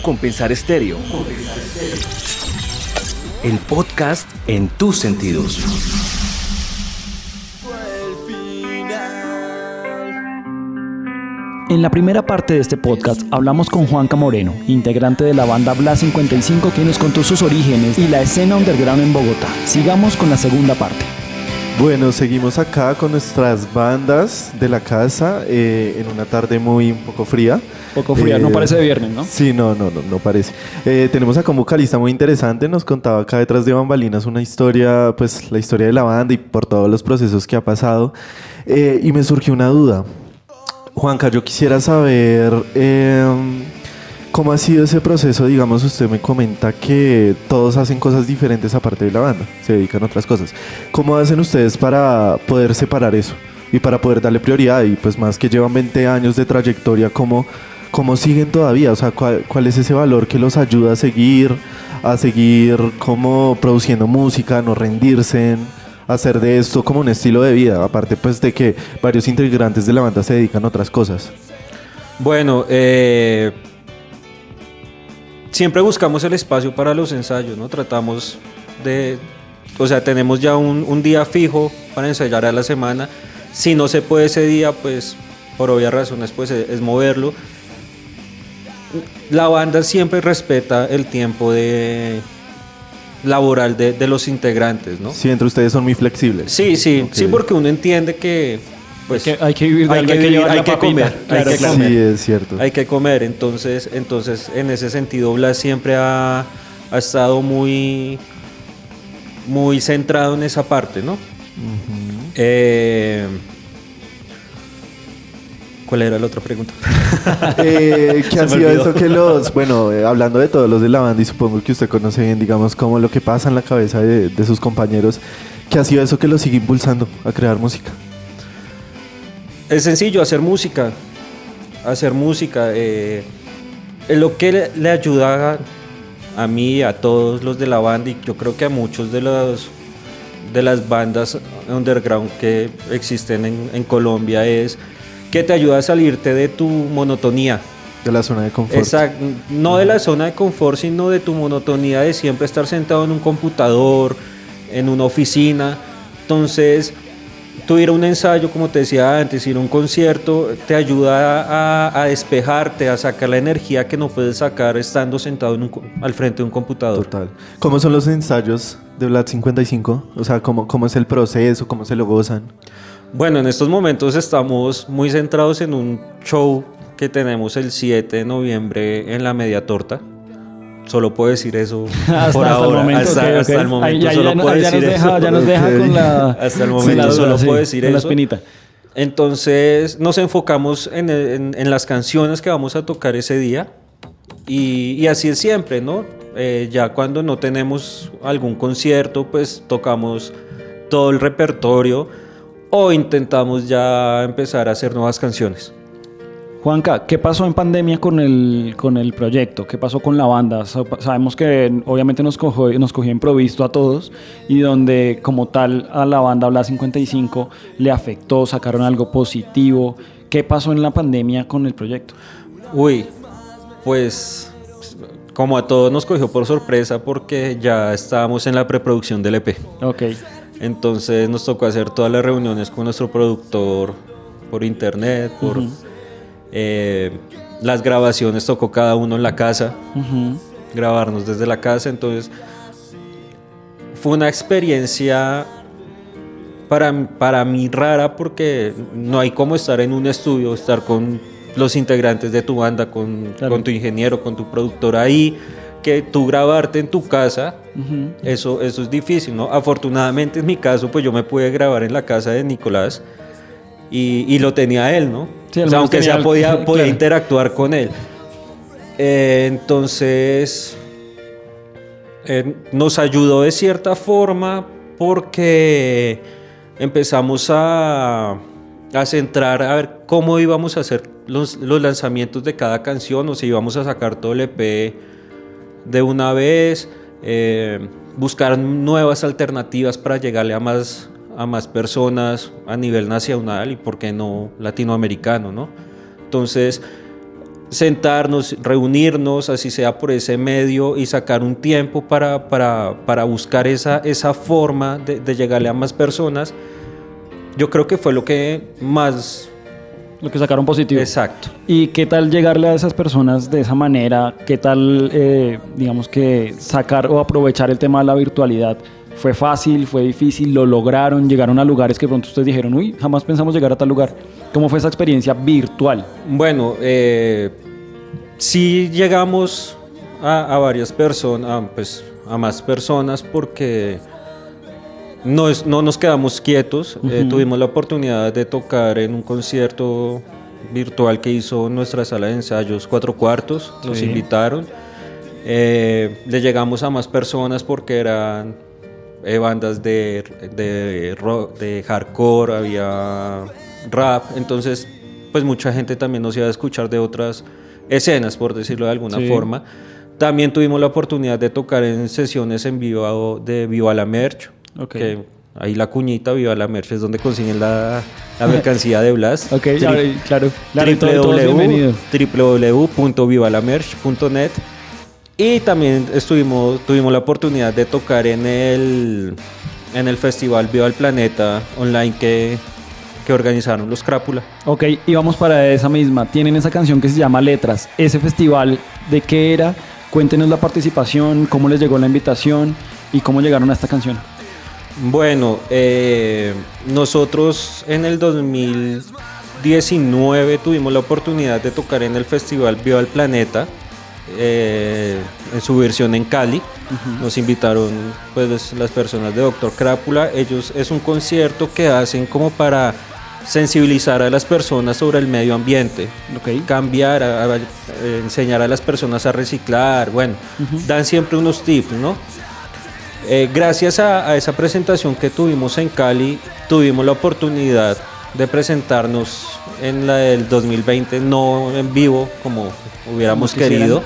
Compensar Estéreo. El podcast en tus sentidos. En la primera parte de este podcast hablamos con Juanca Moreno, integrante de la banda Bla 55 que nos contó sus orígenes y la escena underground en Bogotá. Sigamos con la segunda parte. Bueno, seguimos acá con nuestras bandas de la casa eh, en una tarde muy un poco fría. Poco fría, no Eh, parece de viernes, ¿no? Sí, no, no, no, no parece. Eh, tenemos acá un vocalista muy interesante, nos contaba acá detrás de bambalinas una historia, pues la historia de la banda y por todos los procesos que ha pasado. Y me surgió una duda. Juanca, yo quisiera saber em, cómo ha sido ese proceso. Digamos, usted me comenta que todos hacen cosas diferentes aparte de la banda, se dedican a otras cosas. ¿Cómo hacen ustedes para poder separar eso y para poder darle prioridad? Y pues más que llevan 20 años de trayectoria, ¿cómo, cómo siguen todavía? O sea, ¿cuál, cuál es ese valor que los ayuda a seguir, a seguir como produciendo música, no rendirse? hacer de esto como un estilo de vida, aparte pues de que varios integrantes de la banda se dedican a otras cosas. Bueno, eh, siempre buscamos el espacio para los ensayos, ¿no? Tratamos de, o sea, tenemos ya un, un día fijo para ensayar a la semana. Si no se puede ese día, pues por obvias razones, pues es, es moverlo. La banda siempre respeta el tiempo de laboral de, de los integrantes, ¿no? Sí, entre ustedes son muy flexibles. Sí, sí, sí, porque uno entiende que pues Hay que- hay que vivir de hay algo, que, hay que vivir, llevar hay la que papita. comer, Claro, hay que comer. Sí, es cierto. Hay que comer, entonces, entonces en ese sentido Blas siempre ha, ha estado muy, muy centrado en esa parte, ¿no? Eh, ¿Cuál era la otra pregunta? Eh, ¿Qué ha sido eso que los, bueno, eh, hablando de todos los de la banda y supongo que usted conoce bien, digamos, como lo que pasa en la cabeza de, de sus compañeros, ¿qué ha sido eso que los sigue impulsando a crear música? Es sencillo, hacer música. Hacer música. eh, lo que le, le ayuda a, a mí, a todos los de la banda y yo creo que a muchos de los de las bandas underground que existen en, en Colombia es que te ayuda a salirte de tu monotonía. De la zona de confort. Exacto, no de la zona de confort, sino de tu monotonía de siempre estar sentado en un computador, en una oficina. Entonces, tú ir a un ensayo, como te decía antes, ir a un concierto, te ayuda a, a despejarte, a sacar la energía que no puedes sacar estando sentado en un co- al frente de un computador. Total. ¿Cómo son los ensayos de Vlad 55? O sea, ¿cómo, cómo es el proceso? ¿Cómo se lo gozan? Bueno, en estos momentos estamos muy centrados en un show que tenemos el 7 de noviembre en la Media Torta. Solo puedo decir eso Hasta, por hasta ahora. el momento. hasta, el momento Ahí solo ya puedo ya nos decir deja, eso. ya nos deja Ok. con la. Hasta el momento duda, solo sí, puedo decir con la eso. espinita. Entonces nos enfocamos en, en- en las canciones que vamos a tocar ese día y, y así es siempre, ¿no? Eh, ya cuando no tenemos algún concierto, pues tocamos todo el repertorio o intentamos ya empezar a hacer nuevas canciones. Juanca, ¿qué pasó en pandemia con el, con el proyecto? ¿Qué pasó con la banda? Sa- Sabemos que obviamente nos cogió, nos cogió improvisto a todos y donde como tal a la banda Bla 55 le afectó, sacaron algo positivo. ¿Qué pasó en la pandemia con el proyecto? Uy, pues como a todos nos cogió por sorpresa porque ya estábamos en la preproducción del EP. Ok. Entonces nos tocó hacer todas las reuniones con nuestro productor por internet, por eh, las grabaciones tocó cada uno en la casa, grabarnos desde la casa. Entonces fue una experiencia para, para mí rara porque no hay como estar en un estudio, estar con los integrantes de tu banda, con, Claro. con tu ingeniero, con tu productor ahí, que tú grabarte en tu casa, eso, eso es difícil, ¿no? Afortunadamente en mi caso, pues yo me pude grabar en la casa de Nicolás y, y lo tenía él, ¿no? Sí, al o sea, menos aunque sea podía, podía claro. interactuar con él. Eh, entonces, eh, nos ayudó de cierta forma porque empezamos a, a centrar a ver cómo íbamos a hacer los, los lanzamientos de cada canción o si íbamos a sacar todo el EP de una vez, eh, buscar nuevas alternativas para llegarle a más, a más personas a nivel nacional y por qué no latinoamericano, ¿no? Entonces, sentarnos, reunirnos, así sea por ese medio y sacar un tiempo para, para, para buscar esa, esa forma de, de, llegarle a más personas, yo creo que fue lo que más... Lo que sacaron positivo. Exacto. ¿Y qué tal llegarle a esas personas de esa manera? ¿Qué tal, eh, digamos que, sacar o aprovechar el tema de la virtualidad? ¿Fue fácil? ¿Fue difícil? ¿Lo lograron? ¿Llegaron a lugares que pronto ustedes dijeron, uy, jamás pensamos llegar a tal lugar? ¿Cómo fue esa experiencia virtual? Bueno, eh, sí llegamos a, a varias personas, pues a más personas porque no, es, no nos quedamos quietos. Uh -huh. eh, tuvimos la oportunidad de tocar en un concierto virtual que hizo nuestra sala de ensayos Cuatro Cuartos. Nos sí. invitaron. Eh, le llegamos a más personas porque eran eh, bandas de, de, rock, de hardcore, había rap. Entonces, pues mucha gente también nos iba a escuchar de otras escenas, por decirlo de alguna sí. forma. También tuvimos la oportunidad de tocar en sesiones en vivo de Viva la Merch. Okay. Que ahí la cuñita Viva la Merch es donde consiguen la, la mercancía de Blas. ok, ya, claro. www.vivalamerch.net y también estuvimos, tuvimos la oportunidad de tocar en el, en el festival Viva el Planeta online que, que organizaron los Crápula. Ok, y vamos para esa misma. Tienen esa canción que se llama Letras. ¿Ese festival de qué era? Cuéntenos la participación, cómo les llegó la invitación y cómo llegaron a esta canción. Bueno, eh, nosotros en el 2019 tuvimos la oportunidad de tocar en el festival Viva el Planeta. Eh, en su versión en Cali. Uh -huh. Nos invitaron pues las personas de Doctor Crápula. Ellos es un concierto que hacen como para sensibilizar a las personas sobre el medio ambiente, okay. cambiar, a, a, a, enseñar a las personas a reciclar, bueno, uh -huh. dan siempre unos tips, ¿no? Eh, gracias a, a, esa presentación que tuvimos en Cali, tuvimos la oportunidad de presentarnos en la del 2020, no en vivo como hubiéramos querido,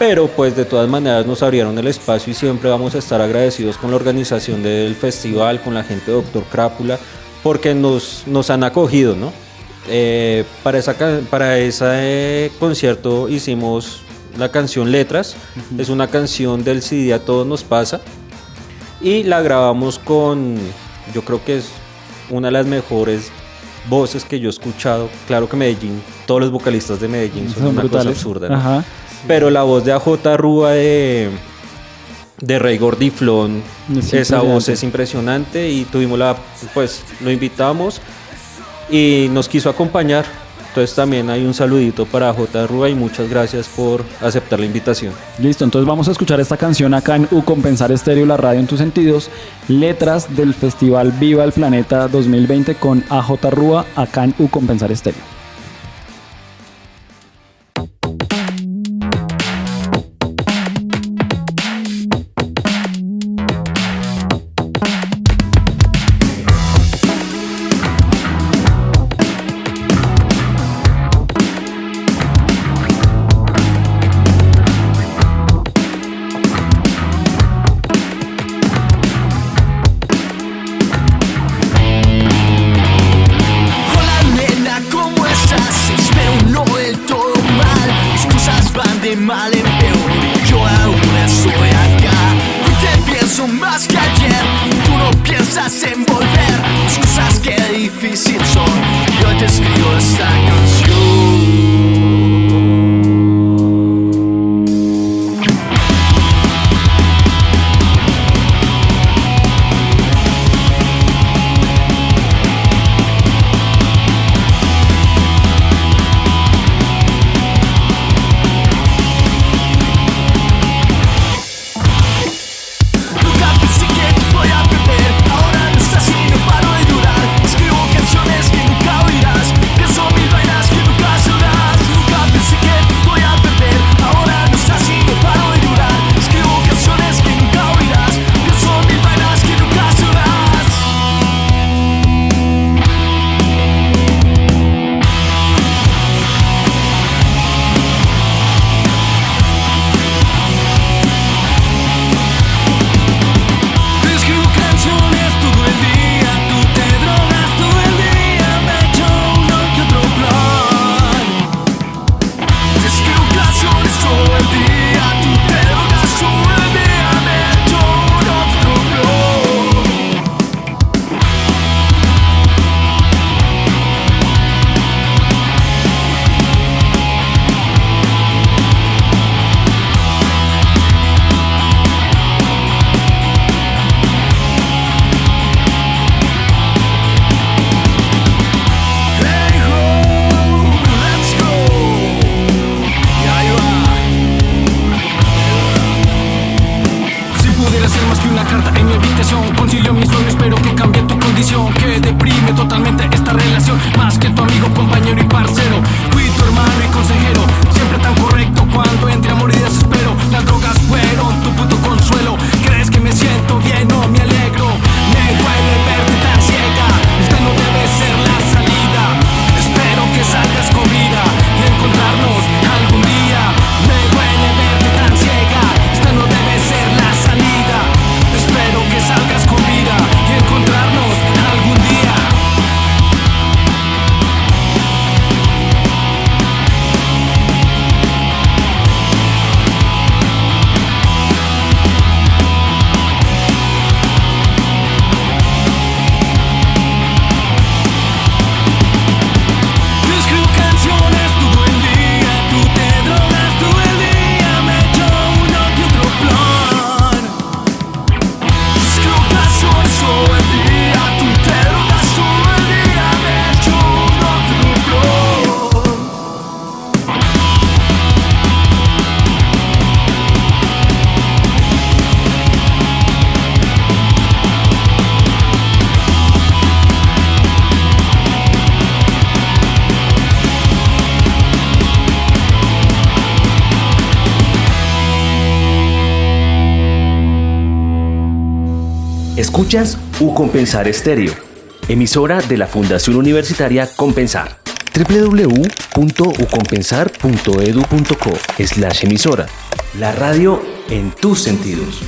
pero pues de todas maneras nos abrieron el espacio y siempre vamos a estar agradecidos con la organización del festival, con la gente de Doctor Crápula, porque nos, nos han acogido, ¿no? Eh, para, esa, para ese concierto hicimos la canción Letras, uh -huh. es una canción del CD A Todos Nos Pasa, y la grabamos con, yo creo que es una de las mejores voces que yo he escuchado. Claro que Medellín, todos los vocalistas de Medellín son, son una brutales. cosa absurda. ¿no? Pero la voz de AJ Rúa de, de Rey Gordiflón, es esa voz es impresionante y tuvimos la, pues lo invitamos y nos quiso acompañar. Entonces también hay un saludito para J. Rúa y muchas gracias por aceptar la invitación. Listo, entonces vamos a escuchar esta canción acá en U Compensar Estéreo, la radio en tus sentidos. Letras del Festival Viva el Planeta 2020 con AJ Rúa acá en U Compensar Estéreo. Escuchas U Compensar Estéreo, emisora de la Fundación Universitaria Compensar. www.ucompensar.edu.co slash emisora. La radio en tus sentidos.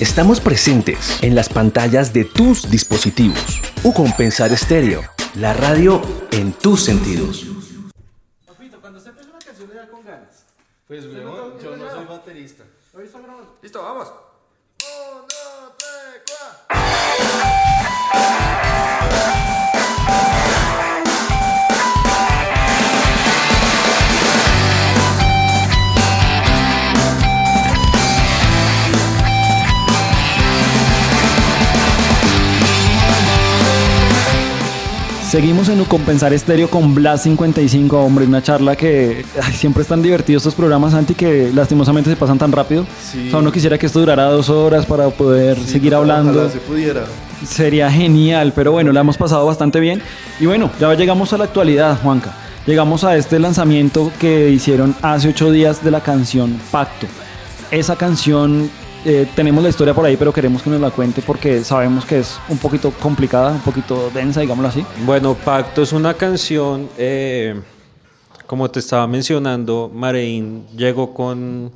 Estamos presentes en las pantallas de tus dispositivos. U Compensar Estéreo, la radio en tus sentidos. Pues yo no soy baterista. Listo, vamos. Não tem qual. Seguimos en Compensar Estéreo con Blas 55, hombre, una charla que ay, siempre están divertidos estos programas, Santi, que lastimosamente se pasan tan rápido. Sí. O sea, uno quisiera que esto durara dos horas para poder seguir hablando. Se pudiera. Sería genial, pero bueno, la hemos pasado bastante bien. Y bueno, ya llegamos a la actualidad, Juanca. Llegamos a este lanzamiento que hicieron hace ocho días de la canción Pacto. Esa canción, eh, tenemos la historia por ahí, pero queremos que nos la cuente porque sabemos que es un poquito complicada, un poquito densa, digámoslo así. Bueno, Pacto es una canción, eh, como te estaba mencionando, Marein llegó con,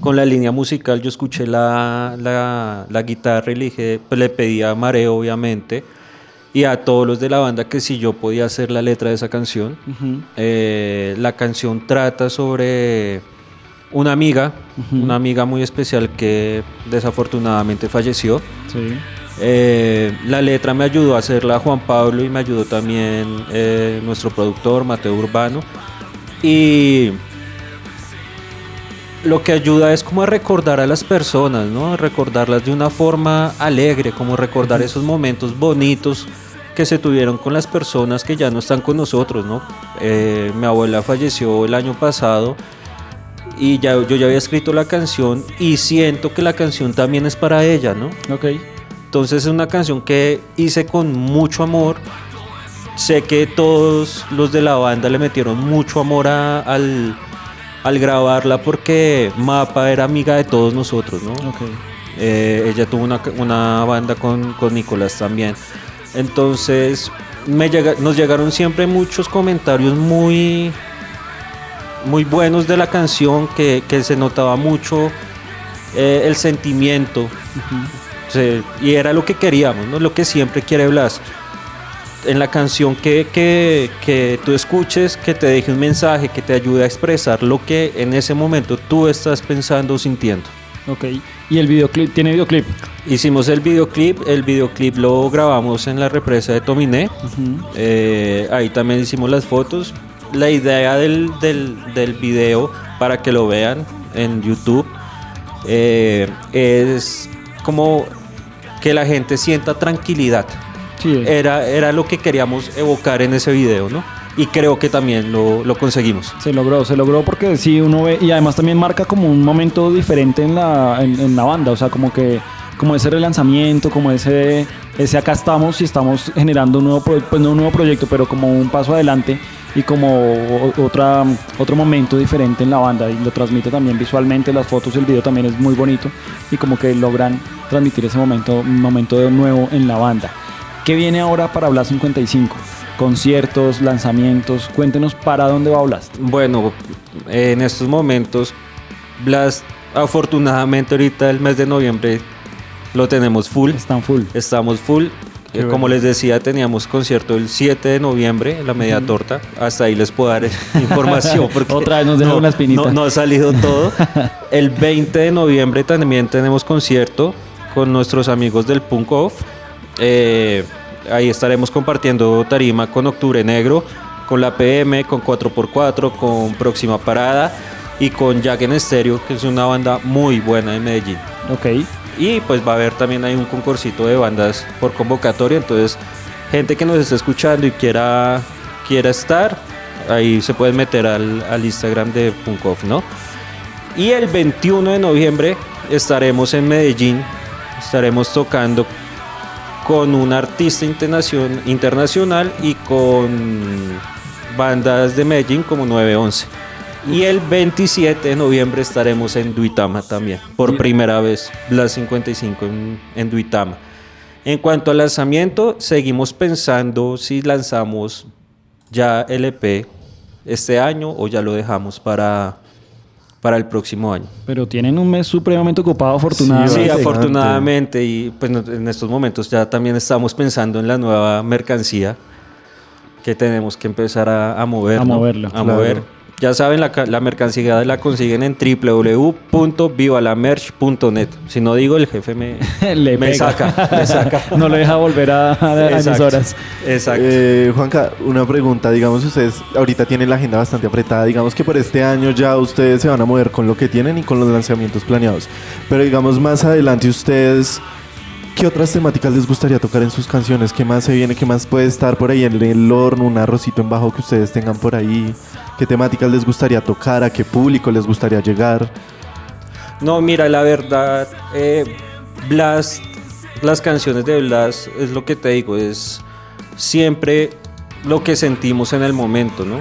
con la línea musical, yo escuché la, la, la guitarra y le, dije, pues le pedí a Mare, obviamente, y a todos los de la banda que si yo podía hacer la letra de esa canción. Eh, la canción trata sobre una amiga, una amiga muy especial que desafortunadamente falleció. Sí. Eh, la letra me ayudó a hacerla Juan Pablo y me ayudó también eh, nuestro productor Mateo Urbano. Y lo que ayuda es como a recordar a las personas, ¿no? A recordarlas de una forma alegre, como recordar esos momentos bonitos que se tuvieron con las personas que ya no están con nosotros, ¿no? Eh, mi abuela falleció el año pasado y ya, yo ya había escrito la canción y siento que la canción también es para ella, ¿no? Ok. Entonces es una canción que hice con mucho amor. Sé que todos los de la banda le metieron mucho amor a- al, al grabarla porque Mapa era amiga de todos nosotros, ¿no? Ok. Eh, ella tuvo una, una banda con, con Nicolás también. Entonces me llega- nos llegaron siempre muchos comentarios muy, muy buenos de la canción, que, que se notaba mucho eh, el sentimiento. Sí, y era lo que queríamos, ¿no? lo que siempre quiere Blas. En la canción que, que, que tú escuches, que te deje un mensaje, que te ayude a expresar lo que en ese momento tú estás pensando o sintiendo. Ok. ¿Y el videoclip? ¿Tiene videoclip? Hicimos el videoclip, el videoclip lo grabamos en la represa de Tominé, Eh, ahí también hicimos las fotos. La idea del, del, del video, para que lo vean en YouTube, eh, es como que la gente sienta tranquilidad. Sí. Era, era lo que queríamos evocar en ese video, ¿no? Y creo que también lo, lo conseguimos. Se logró, se logró porque sí uno ve y además también marca como un momento diferente en la, en, en la banda, o sea, como que como ese relanzamiento, como ese ese acá estamos y estamos generando un nuevo pues no un nuevo proyecto, pero como un paso adelante y como otra otro momento diferente en la banda y lo transmite también visualmente, las fotos y el video también es muy bonito y como que logran transmitir ese momento un momento de nuevo en la banda. ¿Qué viene ahora para Blas 55? Conciertos, lanzamientos, cuéntenos para dónde va Blas. Bueno, en estos momentos, Blast, afortunadamente ahorita el mes de noviembre lo tenemos full. Están full. Estamos full. Qué Eh, Como bueno. les decía, teníamos concierto el 7 de noviembre en la media torta. Hasta ahí les puedo dar información. Porque Otra vez nos deja no, una espinita. No, no ha salido todo. el 20 de noviembre también tenemos concierto con nuestros amigos del Punk Off. Eh, ahí estaremos compartiendo tarima con Octubre Negro, con la PM, con 4x4, con Próxima Parada y con Jack en Estéreo, que es una banda muy buena de Medellín. Ok. Y pues va a haber también ahí un concursito de bandas por convocatoria. Entonces, gente que nos esté escuchando y quiera, quiera estar, ahí se pueden meter al, al Instagram de Punkoff, ¿no? Y el 21 de noviembre estaremos en Medellín. Estaremos tocando con un artista internacion- internacional y con bandas de Medellín como 911. Y el 27 de noviembre estaremos en Duitama también, por primera vez, Blas 55 en, en Duitama. En cuanto al lanzamiento, seguimos pensando si lanzamos ya LP este año o ya lo dejamos para, para el próximo año. Pero tienen un mes supremamente ocupado, afortunadamente. Sí, afortunadamente. Y pues en estos momentos ya también estamos pensando en la nueva mercancía que tenemos que empezar a, a mover. A ¿no? moverla. A Claro. mover. Ya saben, la, la mercancía la consiguen en www.vivalamerch.net. Si no digo, el jefe me, Le me saca. Me saca. no lo deja volver a, a, emisoras. Exacto. Eh, Juanca, una pregunta. Digamos, ustedes ahorita tienen la agenda bastante apretada. Digamos que por este año ya ustedes se van a mover con lo que tienen y con los lanzamientos planeados. Pero digamos, más adelante ustedes, ¿qué otras temáticas les gustaría tocar en sus canciones? ¿Qué más se viene? ¿Qué más puede estar por ahí en el horno? ¿Un arrocito en bajo que ustedes tengan por ahí? ¿Qué temáticas les gustaría tocar? ¿A qué público les gustaría llegar? No, mira, la verdad, eh, Blast, las canciones de Blast es lo que te digo, es siempre lo que sentimos en el momento, ¿no?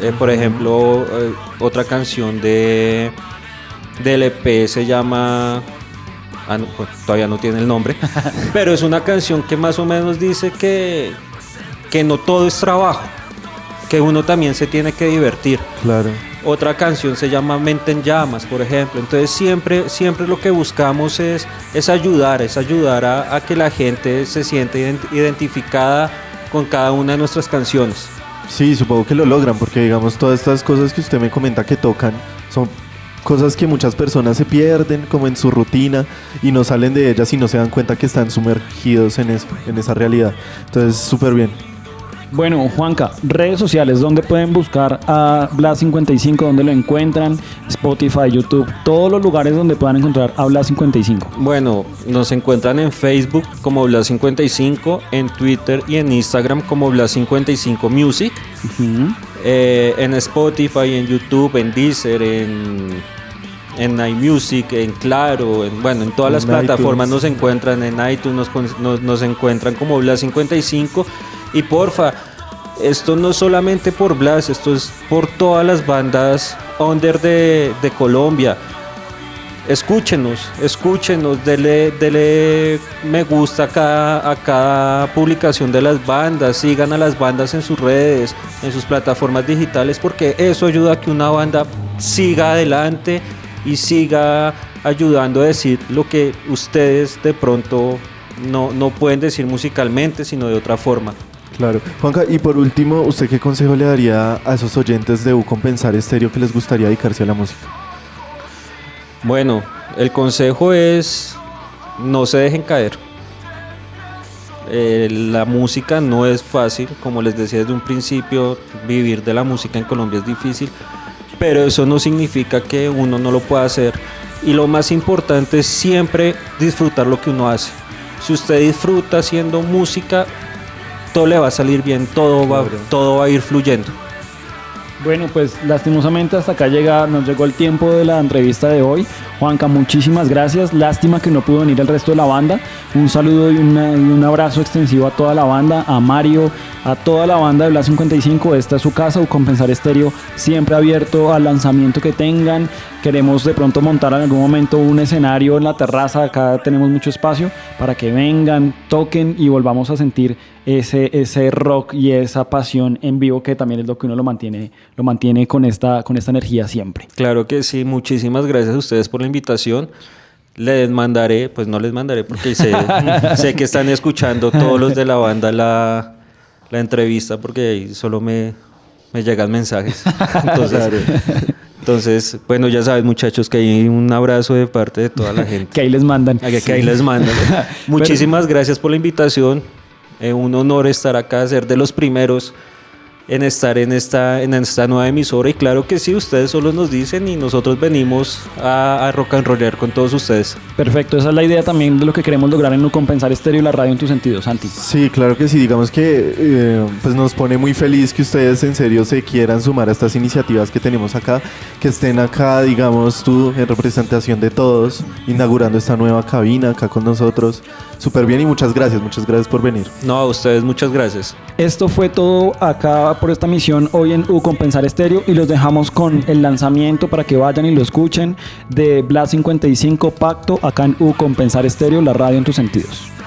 Eh, por ejemplo, eh, otra canción de del EP se llama ah, no, pues, todavía no tiene el nombre, pero es una canción que más o menos dice que que no todo es trabajo, que uno también se tiene que divertir. Claro. Otra canción se llama Mente en Llamas, por ejemplo. Entonces siempre, siempre lo que buscamos es, es ayudar, es ayudar a, a que la gente se sienta ident- identificada con cada una de nuestras canciones. Sí, supongo que lo logran porque digamos todas estas cosas que usted me comenta que tocan son cosas que muchas personas se pierden como en su rutina y no salen de ellas y no se dan cuenta que están sumergidos en eso, en esa realidad. Entonces, súper bien. Bueno, Juanca, redes sociales, ¿dónde pueden buscar a Blas55? ¿Dónde lo encuentran? Spotify, YouTube, todos los lugares donde puedan encontrar a Blas55. Bueno, nos encuentran en Facebook como Blas55, en Twitter y en Instagram como Blas55 Music, Ujú. Eh, en Spotify, en YouTube, en Deezer, en, en iMusic, en Claro, en, bueno, en todas las plataformas nos encuentran, en iTunes nos, nos, nos encuentran como Blas55 y porfa, esto no es solamente por Blas, esto es por todas las bandas under de, de Colombia. Escúchenos, escúchenos, dele, dele me gusta a cada, a cada publicación de las bandas, sigan a las bandas en sus redes, en sus plataformas digitales, porque eso ayuda a que una banda siga adelante y siga ayudando a decir lo que ustedes de pronto no, no pueden decir musicalmente, sino de otra forma. Claro. Juanca, y por último, ¿usted qué consejo le daría a esos oyentes de U Compensar Estéreo que les gustaría dedicarse a la música? Bueno, el consejo es no se dejen caer. Eh, la música no es fácil, como les decía desde un principio, vivir de la música en Colombia es difícil, pero eso no significa que uno no lo pueda hacer. Y lo más importante es siempre disfrutar lo que uno hace. Si usted disfruta haciendo música, todo le va a salir bien, todo va, todo va a ir fluyendo. Bueno, pues lastimosamente hasta acá llega, nos llegó el tiempo de la entrevista de hoy. Juanca, muchísimas gracias. Lástima que no pudo venir el resto de la banda. Un saludo y, un abrazo extensivo a toda la banda, a Mario, a toda la banda de Blas 55. Esta es su casa, Compensar Estéreo, siempre abierto al lanzamiento que tengan. Queremos de pronto montar en algún momento un escenario en la terraza. Acá tenemos mucho espacio para que vengan, toquen y volvamos a sentir ese, ese rock y esa pasión en vivo que también es lo que uno lo mantiene, lo mantiene con esta, con esta energía siempre. Claro que sí, muchísimas gracias a ustedes por la invitación. Les mandaré, pues no les mandaré porque sé, sé que están escuchando todos los de la banda la, la entrevista porque ahí solo me, me llegan mensajes. Entonces, entonces, bueno, ya saben muchachos que hay un abrazo de parte de toda la gente. Que ahí les mandan. Que, que ahí les mandan. Muchísimas gracias por la invitación. Eh, un honor estar acá, ser de los primeros en estar en esta, en esta nueva emisora. Y claro que sí, ustedes solo nos dicen y nosotros venimos a, a rock and rollar con todos ustedes. Perfecto, esa es la idea también de lo que queremos lograr en No Compensar Estéreo y la radio en tu sentido, Santi. Sí, claro que sí. Digamos que eh, pues nos pone muy feliz que ustedes en serio se quieran sumar a estas iniciativas que tenemos acá, que estén acá, digamos tú, en representación de todos, inaugurando esta nueva cabina acá con nosotros. Súper bien y muchas gracias, muchas gracias por venir. No, a ustedes muchas gracias. Esto fue todo acá por esta misión hoy en U Compensar Estéreo y los dejamos con el lanzamiento para que vayan y lo escuchen de Blas 55 Pacto acá en U Compensar Estéreo, la radio en tus sentidos.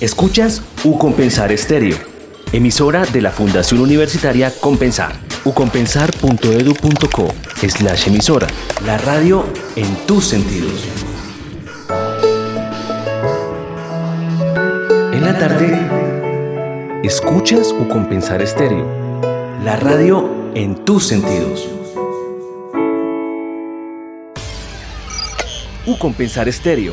Escuchas Compensar Estéreo, emisora de la Fundación Universitaria Compensar. ucompensar.edu.co slash emisora, la radio en tus sentidos. En la tarde, escuchas Compensar Estéreo, la radio en tus sentidos. U Compensar Estéreo